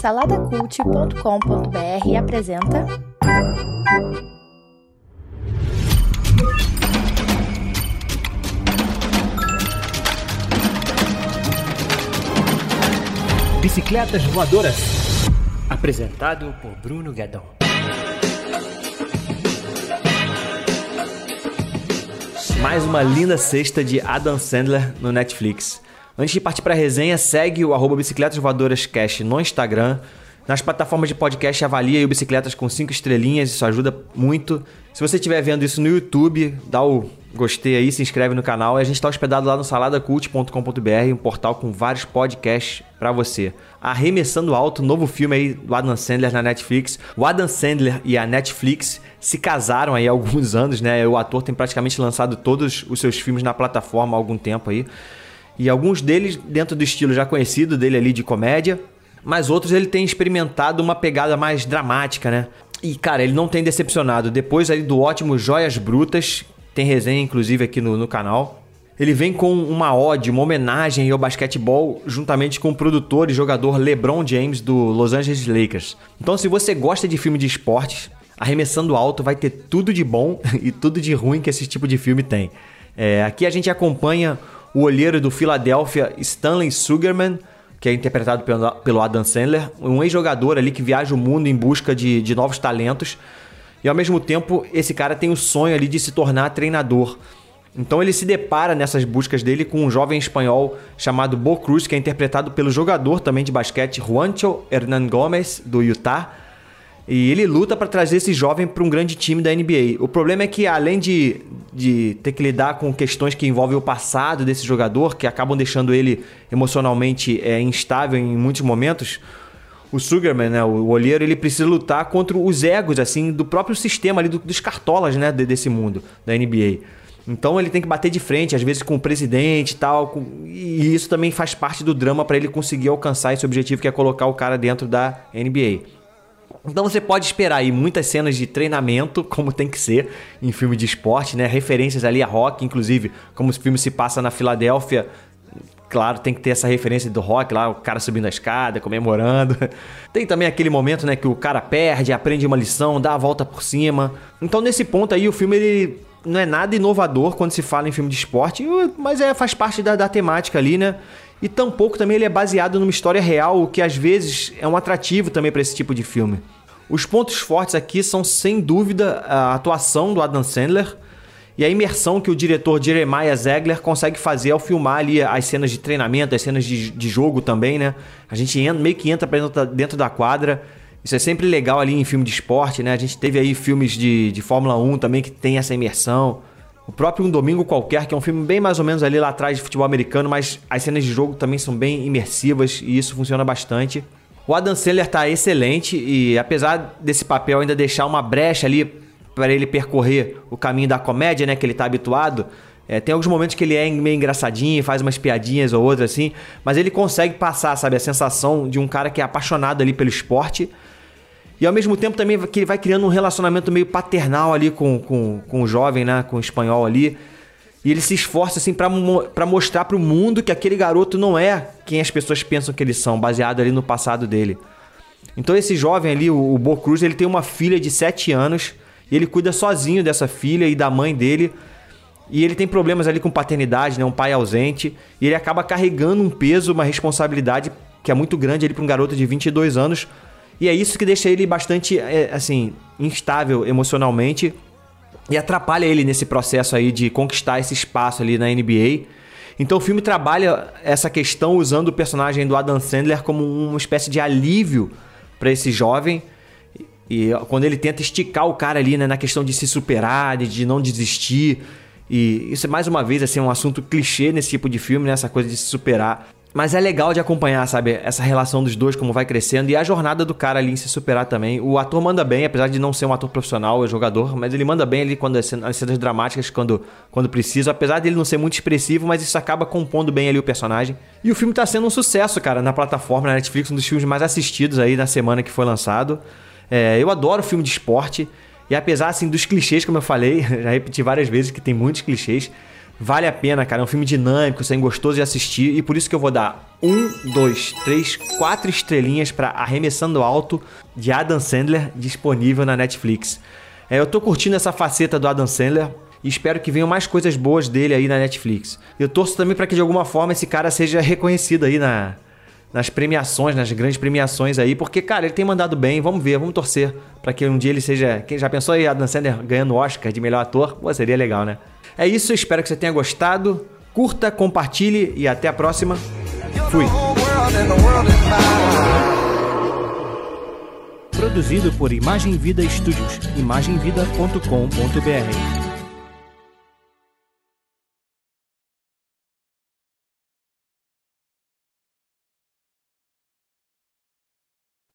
Saladacult.com.br apresenta. Bicicletas Voadoras. Apresentado por Bruno Guedon. Mais uma linda cesta de Adam Sandler no Netflix. Antes de partir para a resenha, segue o arroba Bicicletas Voadoras Cash no Instagram. Nas plataformas de podcast, avalia o Bicicletas com 5 estrelinhas, isso ajuda muito. Se você estiver vendo isso no YouTube, dá o gostei aí, se inscreve no canal. A gente está hospedado lá no saladacult.com.br, um portal com vários podcasts para você. Arremessando Alto, novo filme aí do Adam Sandler na Netflix. O Adam Sandler e a Netflix se casaram aí há alguns anos, né? O ator tem praticamente lançado todos os seus filmes na plataforma há algum tempo aí. E alguns deles dentro do estilo já conhecido dele ali de comédia, mas outros ele tem experimentado uma pegada mais dramática, né? E cara, ele não tem decepcionado. Depois ali do ótimo Joias Brutas, tem resenha inclusive aqui no, no canal. Ele vem com uma ode, uma homenagem ao basquetebol, juntamente com o produtor e jogador LeBron James do Los Angeles Lakers. Então, se você gosta de filme de esportes, Arremessando Alto vai ter tudo de bom e tudo de ruim que esse tipo de filme tem. É, aqui a gente acompanha o olheiro do Philadelphia, Stanley Sugarman, que é interpretado pelo Adam Sandler, um ex-jogador ali que viaja o mundo em busca de, de novos talentos. E ao mesmo tempo, esse cara tem o sonho ali de se tornar treinador. Então ele se depara nessas buscas dele com um jovem espanhol chamado Bo Cruz, que é interpretado pelo jogador também de basquete Juancho Hernan Gomes, do Utah. E ele luta para trazer esse jovem para um grande time da NBA. O problema é que, além de, de ter que lidar com questões que envolvem o passado desse jogador, que acabam deixando ele emocionalmente é, instável em muitos momentos, o Sugarman, né, o olheiro, ele precisa lutar contra os egos assim do próprio sistema ali, do, dos cartolas né, desse mundo, da NBA. Então ele tem que bater de frente, às vezes com o presidente e tal, com... e isso também faz parte do drama para ele conseguir alcançar esse objetivo que é colocar o cara dentro da NBA. Então você pode esperar aí muitas cenas de treinamento, como tem que ser em filme de esporte, né? Referências ali a rock, inclusive, como o filme se passa na Filadélfia. Claro, tem que ter essa referência do rock lá, o cara subindo a escada, comemorando. Tem também aquele momento, né, que o cara perde, aprende uma lição, dá a volta por cima. Então, nesse ponto aí, o filme ele não é nada inovador quando se fala em filme de esporte, mas é, faz parte da, da temática ali, né? E tampouco também ele é baseado numa história real, o que às vezes é um atrativo também para esse tipo de filme. Os pontos fortes aqui são sem dúvida a atuação do Adam Sandler e a imersão que o diretor Jeremiah Zegler consegue fazer ao filmar ali as cenas de treinamento, as cenas de, de jogo também, né? A gente entra, meio que entra dentro, dentro da quadra. Isso é sempre legal ali em filme de esporte, né? A gente teve aí filmes de, de Fórmula 1 também que tem essa imersão. O próprio Um Domingo Qualquer, que é um filme bem mais ou menos ali lá atrás de futebol americano, mas as cenas de jogo também são bem imersivas e isso funciona bastante. O Adam Sandler tá excelente e apesar desse papel ainda deixar uma brecha ali para ele percorrer o caminho da comédia, né, que ele tá habituado, é, tem alguns momentos que ele é meio engraçadinho, faz umas piadinhas ou outras assim, mas ele consegue passar, sabe, a sensação de um cara que é apaixonado ali pelo esporte e ao mesmo tempo também que ele vai criando um relacionamento meio paternal ali com, com, com o jovem, né? Com o espanhol ali. E ele se esforça assim para mostrar para o mundo que aquele garoto não é quem as pessoas pensam que eles são, baseado ali no passado dele. Então esse jovem ali, o, o Bo Cruz, ele tem uma filha de 7 anos e ele cuida sozinho dessa filha e da mãe dele. E ele tem problemas ali com paternidade, né? Um pai ausente. E ele acaba carregando um peso, uma responsabilidade que é muito grande ali para um garoto de 22 anos e é isso que deixa ele bastante, é, assim, instável emocionalmente e atrapalha ele nesse processo aí de conquistar esse espaço ali na NBA. Então o filme trabalha essa questão usando o personagem do Adam Sandler como uma espécie de alívio para esse jovem. E quando ele tenta esticar o cara ali né, na questão de se superar, de não desistir. E isso é mais uma vez assim um assunto clichê nesse tipo de filme, né, essa coisa de se superar. Mas é legal de acompanhar, sabe, essa relação dos dois, como vai crescendo e a jornada do cara ali em se superar também. O ator manda bem, apesar de não ser um ator profissional, é jogador, mas ele manda bem ali quando as cenas dramáticas, quando, quando precisa. Apesar dele não ser muito expressivo, mas isso acaba compondo bem ali o personagem. E o filme tá sendo um sucesso, cara, na plataforma, na Netflix, um dos filmes mais assistidos aí na semana que foi lançado. É, eu adoro filme de esporte. E apesar, assim, dos clichês, como eu falei, já repeti várias vezes que tem muitos clichês, Vale a pena, cara. É um filme dinâmico, assim, gostoso de assistir. E por isso que eu vou dar um, dois, três, quatro estrelinhas para Arremessando Alto de Adam Sandler, disponível na Netflix. É, eu tô curtindo essa faceta do Adam Sandler e espero que venham mais coisas boas dele aí na Netflix. Eu torço também para que de alguma forma esse cara seja reconhecido aí na, nas premiações, nas grandes premiações aí, porque, cara, ele tem mandado bem, vamos ver, vamos torcer para que um dia ele seja. Quem já pensou aí, Adam Sandler ganhando Oscar de melhor ator? Pô, seria legal, né? É isso, espero que você tenha gostado. Curta, compartilhe e até a próxima. Fui. Produzido por Imagem Vida Studios, imagemvida.com.br.